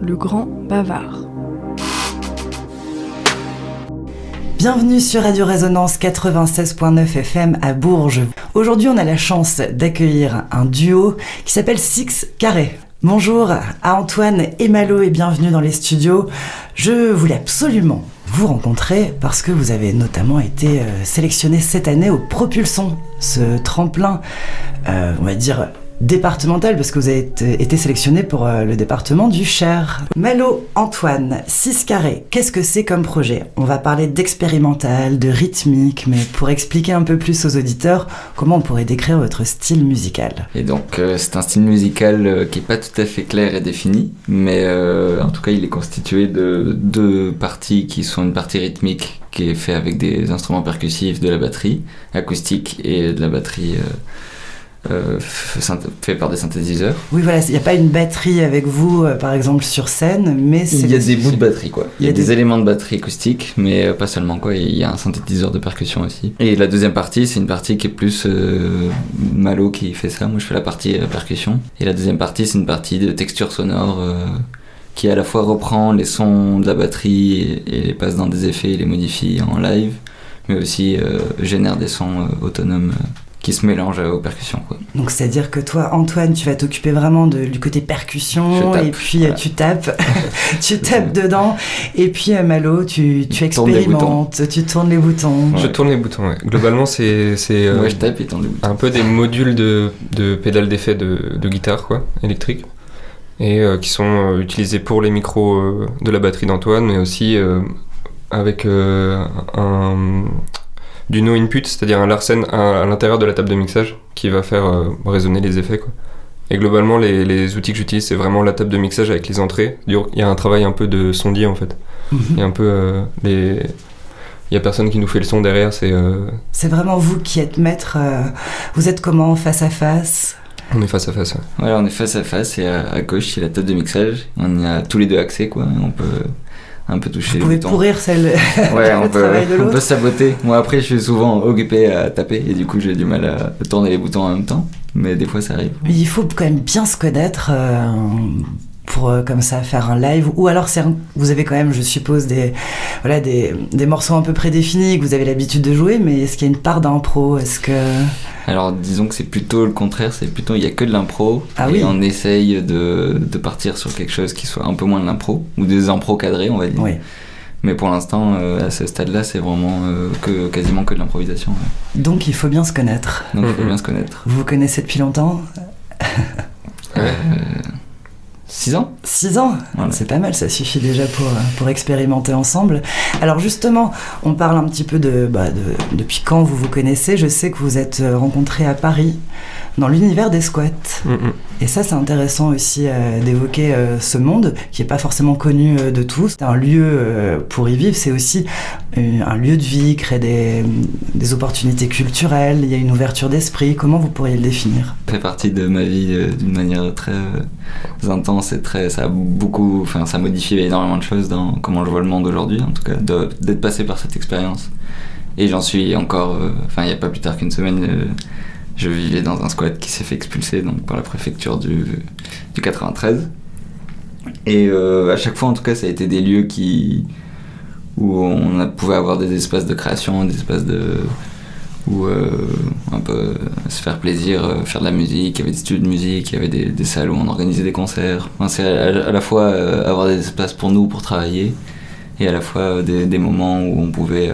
le grand bavard. Bienvenue sur Radio Résonance 96.9 FM à Bourges. Aujourd'hui, on a la chance d'accueillir un duo qui s'appelle Six Carré. Bonjour à Antoine et Malo et bienvenue dans les studios. Je voulais absolument vous rencontrer parce que vous avez notamment été euh, sélectionné cette année au Propulson, ce tremplin, euh, on va dire départemental parce que vous avez été sélectionné pour euh, le département du Cher. Malo, Antoine, 6 carrés, qu'est-ce que c'est comme projet? On va parler d'expérimental, de rythmique, mais pour expliquer un peu plus aux auditeurs, comment on pourrait décrire votre style musical? Et donc euh, c'est un style musical euh, qui est pas tout à fait clair et défini, mais en tout cas il est constitué de deux parties qui sont une partie rythmique qui est fait avec des instruments percussifs, de la batterie acoustique et de la batterie euh, fait par des synthétiseurs. Oui, voilà, il n'y a pas une batterie avec vous, euh, par exemple, sur scène, mais c'est... Il y a des bouts de batterie, quoi. Il y a, des... éléments de batterie acoustique, mais euh, pas seulement, quoi. Il y a un synthétiseur de percussion aussi. Et la deuxième partie, c'est une partie qui est plus Malo qui fait ça. Moi, je fais la partie percussion. Et la deuxième partie, c'est une partie de texture sonore qui à la fois reprend les sons de la batterie et, les passe dans des effets et les modifie en live, mais aussi génère des sons autonomes qui se mélange aux percussions. Quoi. Donc c'est-à-dire que toi, Antoine, tu vas t'occuper vraiment de, du côté percussion, et puis euh, tu tapes, tu tapes dedans, et puis euh, Malo, tu, tu expérimentes, tu tournes les boutons. Je tourne les boutons, ouais. Globalement, c'est euh, je tape et tourne les boutons. un peu des modules de, de pédales d'effet de, de, guitare, quoi, électrique, et qui sont utilisés pour les micros de la batterie d'Antoine, mais aussi avec un du no input, c'est-à-dire un Larsen à, l'intérieur de la table de mixage qui va faire euh, résonner les effets. Quoi. Et globalement, les, outils que j'utilise, c'est vraiment la table de mixage avec les entrées. Il y a un travail un peu de sondier en fait. Mhm. Il y a un peu euh, les. Il y a personne qui nous fait le son derrière. C'est. Euh, c'est vraiment vous qui êtes maître. vous êtes comment face à face? On est face à face. Ouais. on est face à face et à, gauche il y a la table de mixage. On y a tous les deux accès quoi. On peut un peu toucher. Vous pouvez pourrir celle. Ouais, on peut, on peut saboter. Moi après, je suis souvent occupé à taper et du coup, j'ai du mal à tourner les boutons en même temps. Mais des fois, ça arrive. Il faut quand même bien se connaître. Euh, pour euh, comme ça faire un live ou alors vous avez quand même je suppose des voilà des, des morceaux un peu prédéfinis que vous avez l'habitude de jouer mais est-ce qu'il y a une part d'impro? Est-ce que alors disons que c'est plutôt le contraire c'est plutôt il y a que de l'impro ah et oui. on essaye de, de, partir sur quelque chose qui soit un peu moins de l'impro ou des impros cadrés on va dire oui. mais pour l'instant euh, à ce stade là c'est vraiment euh, que quasiment que de l'improvisation donc il faut bien se connaître donc il faut bien se connaître vous vous connaissez depuis longtemps? Ouais. 6 ans 6 ans C'est pas mal, ça suffit déjà pour, pour expérimenter ensemble. Alors justement, on parle un petit peu de, bah, de, depuis quand vous vous connaissez. Je sais que vous êtes rencontrés à Paris dans l'univers des squats. Mm, mm. Et ça, c'est intéressant aussi euh, d'évoquer euh, ce monde qui n'est pas forcément connu euh, de tous. C'est un lieu pour y vivre, c'est aussi un lieu de vie, créer des, des, opportunités culturelles, il y a une ouverture d'esprit. Comment vous pourriez le définir? Ça fait partie de ma vie d'une manière très intense et très. Ça a beaucoup. Enfin, ça a modifié énormément de choses dans comment je vois le monde aujourd'hui, en tout cas, d'être passé par cette expérience. Et j'en suis encore. Enfin, il n'y a pas plus tard qu'une semaine je vivais dans un squat qui s'est fait expulser donc, par la préfecture du, du 93. Et euh, à chaque fois, en tout cas, ça a été des lieux qui, où on pouvait avoir des espaces de création, des espaces de. où euh, un peu se faire plaisir, euh, faire de la musique. Il y avait des studios de musique, il y avait des, salles où on organisait des concerts. C'est à, la fois avoir des espaces pour nous, pour travailler, et à la fois des, des moments où on pouvait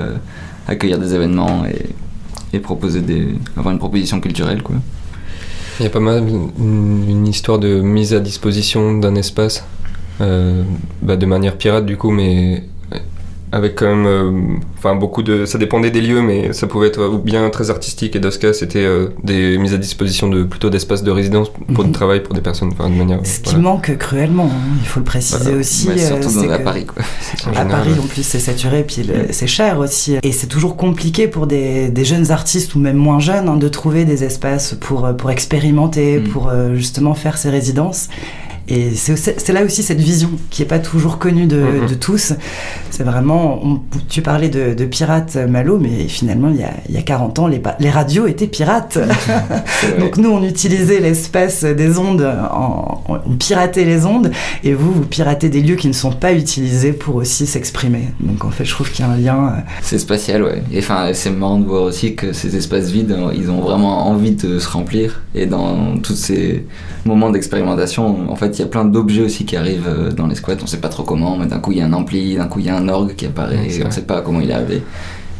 accueillir des événements et, proposer des, avoir une proposition culturelle. Quoi. Il y a pas mal une, histoire de mise à disposition d'un espace, euh, bah de manière pirate du coup, mais avec quand même, euh, enfin beaucoup de, ça dépendait des lieux, mais ça pouvait être ou bien très artistique et dans ce cas c'était euh, des mises à disposition de plutôt d'espaces de résidence pour du mhm. travail pour des personnes, enfin de manière. Ce qui manque cruellement, hein, il faut le préciser aussi. Mais surtout dans à Paris quoi. À Paris en plus c'est saturé, puis mm. c'est cher aussi, et c'est toujours compliqué pour des, des, jeunes artistes ou même moins jeunes hein, de trouver des espaces pour pour expérimenter, mm. pour justement faire ces résidences. Et c'est là aussi cette vision qui est pas toujours connue de, Mhm. de tous. C'est vraiment, on- tu parlais de, de pirates Malo, mais finalement il y a, il y a 40 ans les, radios étaient pirates. Donc nous on utilisait l'espace des ondes, en, on piratait les ondes, et vous vous piratez des lieux qui ne sont pas utilisés pour aussi s'exprimer. Donc en fait je trouve qu'il y a un lien. euh, C'est spatial, ouais. Et enfin, c'est marrant de voir aussi que ces espaces vides, euh, ils ont vraiment envie de se remplir. Et dans tous ces moments d'expérimentation, en fait, il y a plein d'objets aussi qui arrivent euh, dans les squats. On sait pas trop comment, mais d'un coup, il y a un ampli, d'un coup, il y a un orgue qui apparaît, on vrai. sait pas comment il est arrivé.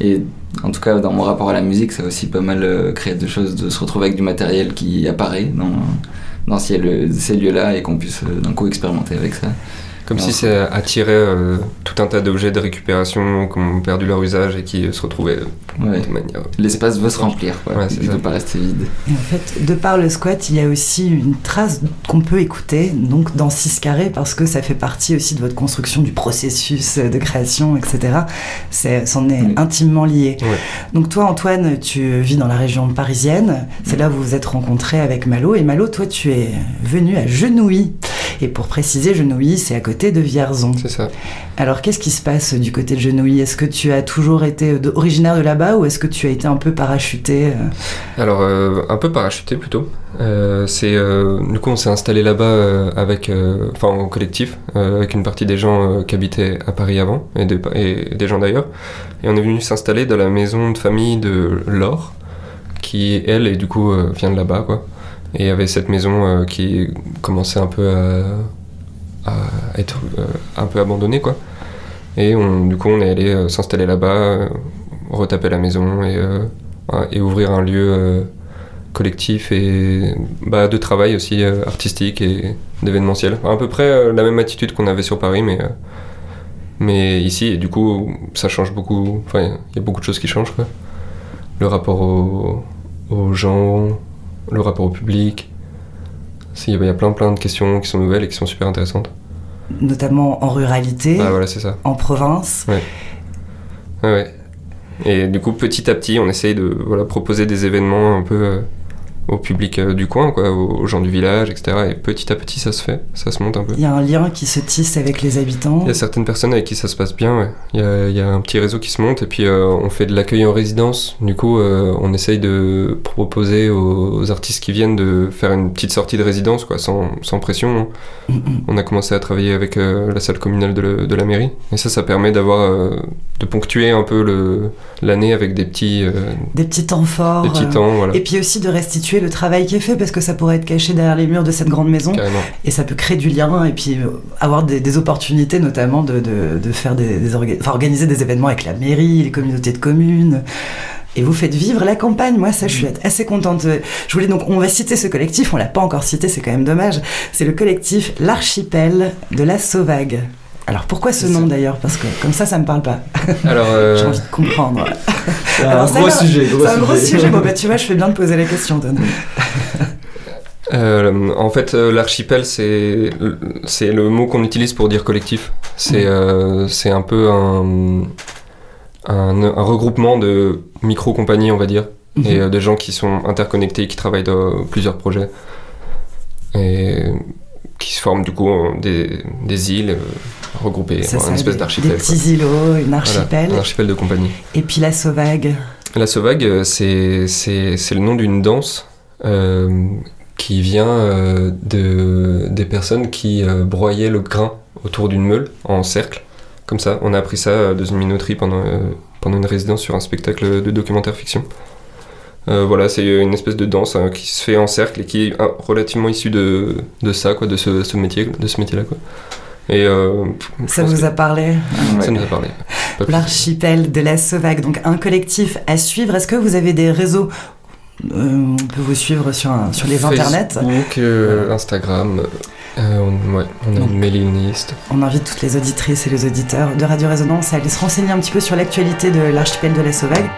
Et en tout cas, dans mon rapport à la musique, ça a aussi pas mal euh, créé de choses, de se retrouver avec du matériel qui apparaît dans, dans ces lieux-là et qu'on puisse euh, d'un coup expérimenter avec ça. Comme Non, si c'est- ça attirait euh, tout un tas d'objets de récupération qui ont perdu leur usage et qui euh, se retrouvaient Ouais. de manière. L'espace veut se remplir, quoi. Ouais, c'est il veut pas rester vide. Et en fait, de par le squat, il y a aussi une trace qu'on peut écouter, donc dans 6 carrés, parce que ça fait partie aussi de votre construction, du processus de création, etc. C'est, c'en est Oui. intimement lié. Ouais. Donc toi, Antoine, tu vis dans la région parisienne. C'est là où vous vous êtes rencontré avec Malo. Et Malo, toi, tu es venu à Genouilly. Et pour préciser, Genouilly, c'est à côté de Vierzon. C'est ça. Alors, qu'est-ce qui se passe du côté de Genouilly Est-ce que tu as toujours été de- originaire de là-bas ou est-ce que tu as été un peu parachuté euh, Alors, euh, un peu parachuté plutôt. Euh, c'est, euh, du coup, on s'est installé là-bas euh, avec, euh, enfin, en collectif, euh, avec une partie des gens euh, qui habitaient à Paris avant et, des- et des gens d'ailleurs. Et on est venu s'installer dans la maison de famille de Laure, qui elle, et du coup, euh, vient de là-bas, quoi. Et avait cette maison euh, qui commençait un peu à, à être euh, un peu abandonnée, quoi. Et on, du coup, on est allé euh, s'installer là-bas, euh, retaper la maison et, ouvrir un lieu collectif et bah, de travail aussi artistique et d'événementiel. À peu près la même attitude qu'on avait sur Paris, mais, mais ici, et du coup, ça change beaucoup. Enfin, il y a beaucoup de choses qui changent. Le rapport au- aux gens, le rapport au public. Il y a plein plein de questions qui sont nouvelles et qui sont super intéressantes. notamment en ruralité, Ah voilà, c'est ça. en province. Ouais, ouais. Et du coup, petit à petit, on essaye de voilà, proposer des événements un peu euh, au public euh, du coin, quoi, aux, gens du village, etc. Et petit à petit, ça se fait, ça se monte un peu. Il y a un lien qui se tisse avec les habitants. Il y a certaines personnes avec qui ça se passe bien, ouais. Il y a, il y a un petit réseau qui se monte, et puis euh, on fait de l'accueil en résidence. Du coup, euh, on essaye de proposer aux, aux artistes qui viennent de faire une petite sortie de résidence, quoi, sans, sans pression. hein. Mm. On a commencé à travailler avec la salle communale de, le- de la mairie. Et ça, ça permet d'avoir, de ponctuer un peu l'année avec des petits, Des petits temps forts. des petits temps, voilà. Et puis aussi de restituer le travail qui est fait parce que ça pourrait être caché derrière les murs de cette grande maison Carrément. et ça peut créer du lien et puis euh, avoir des, des opportunités notamment de, de, de faire des, des orga- enfin, organiser des événements avec la mairie, les communautés de communes. Et vous faites vivre la campagne. Moi, ça, je suis assez contente. Je voulais donc, on va citer ce collectif. On l'a pas encore cité, c'est quand même dommage. C'est le collectif L'Archipel de la Sauvague. Alors pourquoi ce nom d'ailleurs? Parce que comme ça, ça me parle pas. Alors, euh, J'ai envie de comprendre. C'est un gros sujet, gros C'est un gros sujet. Bon, bah, tu vois, je fais bien de poser la question, Don. Euh, en fait, euh, l'archipel, c'est c'est le mot qu'on utilise pour dire collectif. C'est Mhm. euh, c'est un peu un, un, un regroupement de micro-compagnies, on va dire, et euh, de gens qui sont interconnectés, qui travaillent dans plusieurs projets, et qui se forment du coup des, des îles euh, regroupées, ça, une espèce d'archipel. Des petits îlots, une Voilà, archipel. un archipel de compagnie. Et puis la Sauvague. La Sauvague, euh, c'est c'est- c'est le nom d'une danse euh, qui vient euh, de, des personnes qui euh, broyaient le grain autour d'une meule en cercle. Comme ça, on a appris ça dans une minoterie pendant, pendant une résidence sur un spectacle de documentaire fiction. Euh, voilà, c'est une espèce de danse hein, qui se fait en cercle et qui est euh, relativement issue de, de ça, quoi, de ce, ce métier, de ce métier-là, quoi. Et euh, Ça vous que a parlé ça nous a parlé. L'archipel de la Sauvague, donc un collectif à suivre. Est-ce que vous avez des réseaux? Euh, On peut vous suivre sur, un- sur les internets. Facebook, euh, Instagram. euh, on, ouais, on a Donc- une mailing list. On invite toutes les auditrices et les auditeurs de Radio Résonance à aller se renseigner un petit peu sur l'actualité de l'archipel de la Sauvague.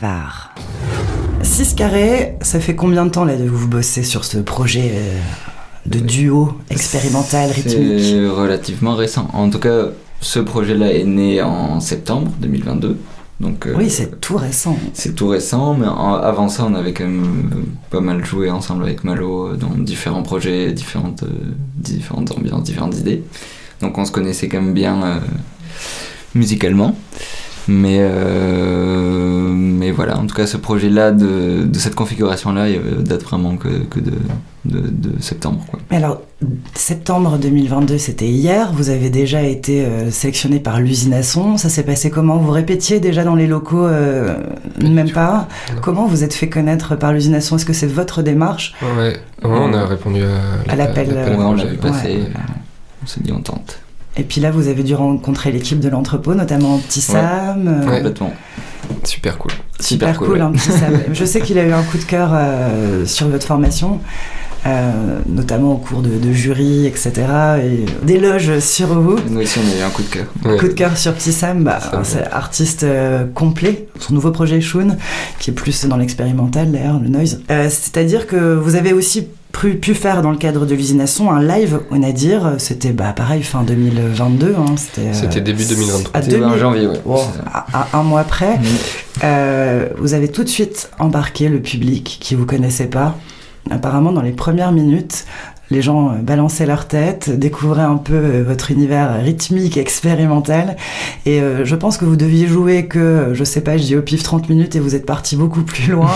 Bavard. 6 carrés, ça fait combien de temps là de vous bossez sur ce projet euh, de duo expérimental rythmique C'est relativement récent. En tout cas, ce projet-là est né en septembre 2022. Donc, euh, Oui, c'est tout récent. c'est tout récent, mais en- avant ça, on avait quand même euh, pas mal joué ensemble avec Malo euh, dans différents projets, différentes, euh, différentes ambiances, différentes idées. Donc on se connaissait quand même bien euh, musicalement. Mais, euh, mais voilà, en tout cas, ce projet-là, de, de cette configuration-là, il date vraiment que, que de, de, de septembre. Quoi. Mais alors, septembre 2022, c'était hier. Vous avez déjà été euh, sélectionné par l'usine à son. Ça s'est passé comment? Vous répétiez déjà dans les locaux euh, Même pas? Non. Comment vous êtes fait connaître par l'usine à son? Est-ce que c'est votre démarche? Ouais, ouais, on a répondu à À l'appel, Ouais, on projet. l'avait passé, Ouais. on s'est dit on tente. Et puis là, vous avez dû rencontrer l'équipe de l'entrepôt, notamment Petit Sam. euh. Complètement. Super cool. Super, Super cool, cool, ouais. hein, Petit Sam. Je sais qu'il a eu un coup de cœur euh, sur votre formation, euh, notamment au cours de, de jury, etc. Et d'éloges sur vous. Nous aussi, on a eu un coup de cœur. Ouais. Coup de cœur sur Petit Sam, bah, c'est artiste euh, complet, son nouveau projet Shun, qui est plus dans l'expérimental d'ailleurs, le noise. Euh, C'est-à-dire que vous avez aussi pu, pu faire dans le cadre de l'usine à son un live au Nadir, c'était bah, pareil fin 2022. Hein, c'était euh, C'était début 2023. à C'était en 2000 janvier, ouais. Wow, C'est ça. à, à un mois près. Mm. Euh, vous avez tout de suite embarqué le public qui vous connaissait pas. Apparemment, dans les premières minutes, les gens euh, balançaient leur tête, découvraient un peu euh, votre univers rythmique, expérimental. Et euh, je pense que vous deviez jouer que, je sais pas, je dis au pif 30 minutes et vous êtes parti beaucoup plus loin.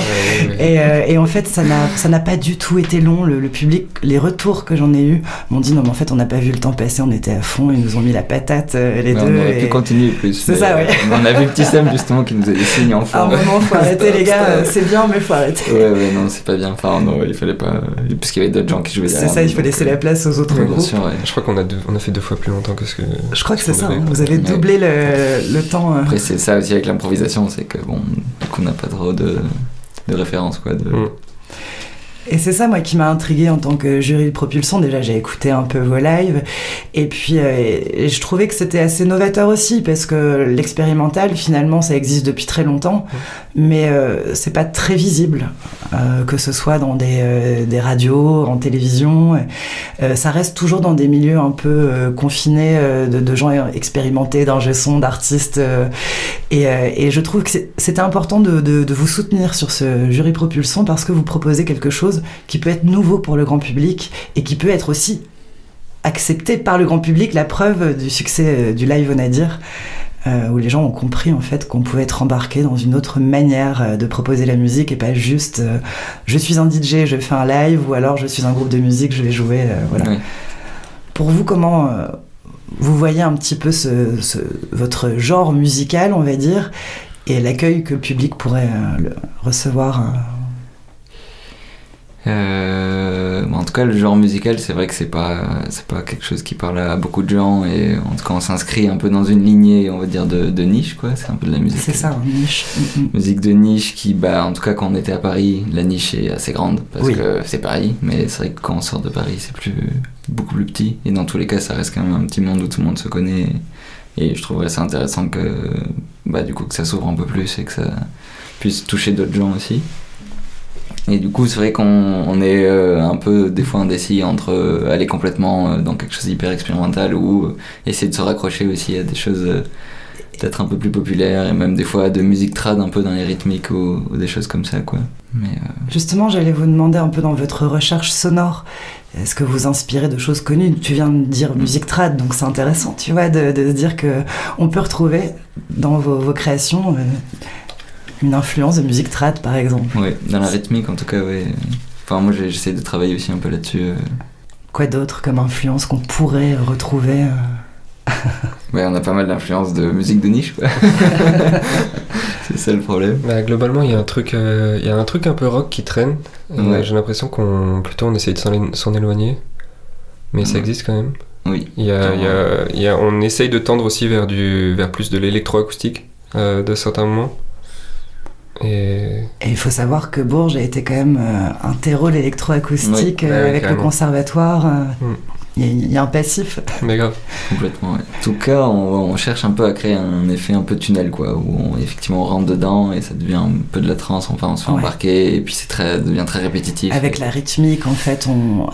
Et, euh, et en fait, ça n'a, pas du tout été long. Le, le public, les retours que j'en ai eu m'ont dit non, mais en fait, on n'a pas vu le temps passer, on était à fond, ils nous ont mis la patate, euh, les Mais deux. on aurait et- pu continuer plus. C'est ça, euh, On a vu Petit Sam justement qui nous a signes en fond. À un moment, faut arrêter, les gars, c'est bien, mais faut arrêter. Ouais, ouais, non, c'est pas bien. Enfin, non, il fallait pas. Parce qu'il y avait d'autres gens qui jouaient derrière. Il faut laisser la place aux autres bien groupes. sûr, ouais. Je crois qu'on a, deux- on a fait deux fois plus longtemps que ce que. Je crois que c'est ce ça, qu'on devait. vous avez Ouais. doublé le, le temps. euh. Après, c'est ça aussi avec l'improvisation, c'est que bon, du coup, on n'a pas trop de, de références, quoi. De... Mm. Et c'est ça, moi, qui m'a intrigué en tant que jury de propulsion. Déjà, j'ai écouté un peu vos lives. Et puis, euh, et je trouvais que c'était assez novateur aussi, parce que l'expérimental, finalement, ça existe depuis très longtemps. Mais euh, c'est pas très visible, euh, que ce soit dans des, des radios, en télévision. Ça reste toujours dans des milieux un peu confinés de, de gens expérimentés, d'ingé son, d'artistes. et, et je trouve que c'était important de, de- de vous soutenir sur ce jury propulsion parce que vous proposez quelque chose qui peut être nouveau pour le grand public et qui peut être aussi accepté par le grand public, la preuve du succès euh, du live au Nadir. euh, où les gens ont compris en fait qu'on pouvait être embarqué dans une autre manière euh, de proposer la musique et pas juste euh, je suis un DJ, je fais un live ou alors je suis un groupe de musique, je vais jouer. euh, voilà. Pour vous, comment vous voyez un petit peu ce, ce- votre genre musical, on va dire, et l'accueil que le public pourrait le- recevoir euh, Euh, bon, en tout cas, le genre musical, c'est vrai que c'est pas, c'est pas quelque chose qui parle à beaucoup de gens et en tout cas, on s'inscrit un peu dans une lignée, on va dire, de, de niche, quoi. C'est un peu de la musique. C'est ça, une niche. Mm, mm. Musique de niche qui, bah, en tout cas, quand on était à Paris, la niche est assez grande parce Oui. que c'est Paris, mais c'est vrai que quand on sort de Paris, c'est plus, beaucoup plus petit et dans tous les cas, ça reste quand même un petit monde où tout le monde se connaît et je trouverais ça intéressant que, bah, du coup, que ça s'ouvre un peu plus et que ça puisse toucher d'autres gens aussi. Et du coup, c'est vrai qu'on on est euh, un peu des fois indécis entre euh, aller complètement euh, dans quelque chose d'hyper expérimental ou essayer de se raccrocher aussi à des choses peut-être un peu plus populaires et même des fois de musique trad un peu dans les rythmiques ou, des choses comme ça, quoi. Justement, j'allais vous demander un peu dans votre recherche sonore, est-ce que vous inspirez de choses connues? Tu viens de dire musique trad, donc c'est intéressant, tu vois, de, dire que on peut retrouver dans vos, créations une influence de musique trad, par exemple. ouais, dans la rythmique en tout cas, ouais. Enfin, moi j'essaie de travailler aussi un peu là-dessus. euh. Quoi d'autre comme influence qu'on pourrait retrouver euh, Ouais, on a pas mal d'influences de musique de niche, quoi. c'est ça le problème. Bah, globalement, il y a un truc, euh, il y a un truc un peu rock qui traîne. Ouais. J'ai l'impression qu'on plutôt on essaye de s'en éloigner, mais ça existe quand même. Oui. Il y a, il y a- il y a- on essaye de tendre aussi vers du, vers plus de l'électroacoustique euh, de certains moments. Et il faut savoir que Bourges a été quand même euh, un terreau l'électroacoustique Oui, euh, ouais, avec le conservatoire. euh, Mm. Il y, a- il y a un passif. mais grave. Complètement, ouais. En tout cas, on, on cherche un peu à créer un effet un peu tunnel, quoi, où on, effectivement on rentre dedans et ça devient un peu de la trance, enfin on se fait Ouais. embarquer et puis c'est très, ça devient très répétitif. Avec la rythmique, en fait, on.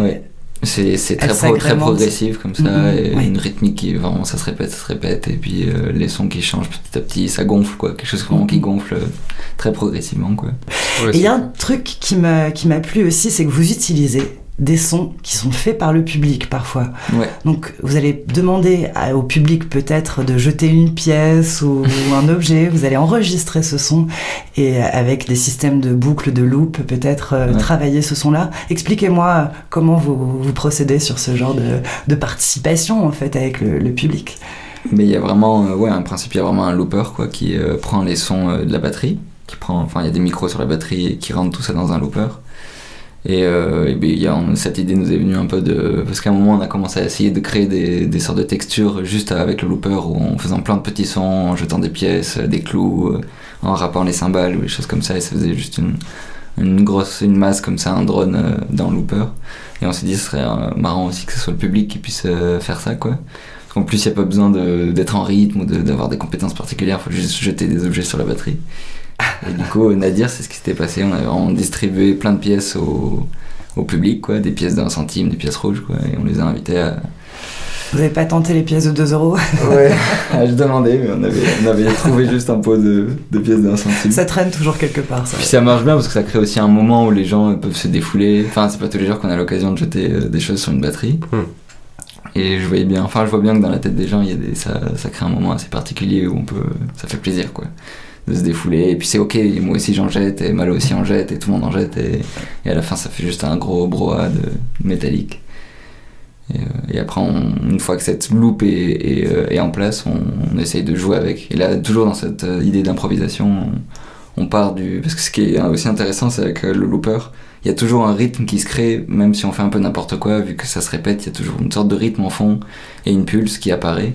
Ouais. C'est, très, pro- très progressif comme ça, Mhm, et oui. une rythmique qui vraiment ça se répète, ça se répète, et puis euh, les sons qui changent petit à petit, ça gonfle quoi, quelque chose vraiment qui Mhm. gonfle euh, très progressivement quoi. Ouais, Et il y a un truc qui m'a qui m'a plu aussi, c'est que vous utilisez des sons qui sont faits par le public parfois. Ouais. Donc vous allez demander à- au public peut-être de jeter une pièce ou, ou un objet, vous allez enregistrer ce son et avec des systèmes de boucle, de loop, peut-être euh, Ouais. travailler ce son-là. Expliquez-moi comment vous, vous procédez sur ce genre de, de participation en fait avec le, le public. Mais il y a vraiment, euh, ouais, un principe, il y a vraiment un looper quoi, qui euh, prend les sons de la batterie, qui prend, enfin, il y a des micros sur la batterie et qui rentre tout ça dans un looper. Et, euh, et on- cette idée nous est venue un peu de. Parce qu'à un moment, on a commencé à essayer de créer des, des sortes de textures juste avec le looper, où en faisant plein de petits sons, en jetant des pièces, des clous, euh, en rappant les cymbales ou des choses comme ça, et ça faisait juste une, une grosse une masse comme ça, un drone euh, dans le looper. Et on s'est dit, ce serait euh, marrant aussi que ce soit le public qui puisse faire ça, quoi. En plus, il n'y a pas besoin d'être en rythme ou d'avoir des compétences particulières, il faut juste jeter des objets sur la batterie. Et du coup, Nadir, c'est ce qui s'était passé. On a vraiment distribué plein de pièces au, au public, quoi, des pièces d'un centime, des pièces rouges, quoi, et on les a invités à, Vous avez pas tenté les pièces de 2 euros Ouais, je demandais, mais on avait, on avait trouvé juste un pot de, de pièces d'un centime. Ça traîne toujours quelque part, ça. Puis ça marche bien parce que ça crée aussi un moment où les gens peuvent se défouler. Enfin, c'est pas tous les jours qu'on a l'occasion de jeter euh, des choses sur une batterie. Hmm. Et je voyais bien, enfin, je vois bien que dans la tête des gens, il y a des, ça, ça crée un moment assez particulier où on peut, ça fait plaisir, quoi, de se défouler. Et puis c'est ok, moi aussi j'en jette, et Malo aussi en jette, et tout le monde en jette, et, et à la fin ça fait juste un gros broa de métallique. Et, euh, après, une fois que cette loop est, est, euh, en place, on, essaye de jouer avec. Et là, toujours dans cette euh, idée d'improvisation, on, on part du. Parce que ce qui est aussi intéressant, c'est avec le looper, il y a toujours un rythme qui se crée, même si on fait un peu n'importe quoi, vu que ça se répète, il y a toujours une sorte de rythme en fond et une pulse qui apparaît.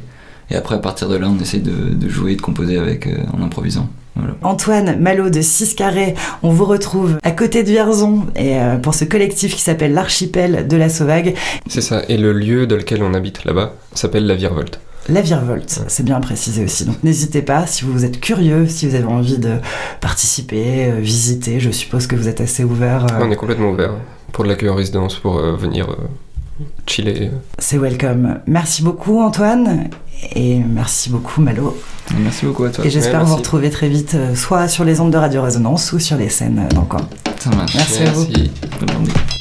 Et après, à partir de là, on essaye de, de jouer, de composer avec euh, en improvisant. Voilà. Antoine Malo de 6 carrés, on vous retrouve à côté de Vierzon et euh, pour ce collectif qui s'appelle l'Archipel de la Sauvague, C'est ça. Et le lieu dans lequel on habite là-bas s'appelle la Virevolte. la Virevolte, c'est bien précisé aussi. Donc n'hésitez pas, si vous êtes curieux, si vous avez envie de participer, euh, visiter, je suppose que vous êtes assez ouvert, euh, On est complètement ouvert pour de l'accueil en résidence, pour euh, venir euh, chiller. c'est welcome. Merci beaucoup Antoine et merci beaucoup Malo. Merci beaucoup à toi. Et j'espère Ouais, vous merci. retrouver très vite, euh, soit sur les ondes de Radio Résonance ou sur les scènes euh, coin. Ça marche. Merci à vous. Bonne journée.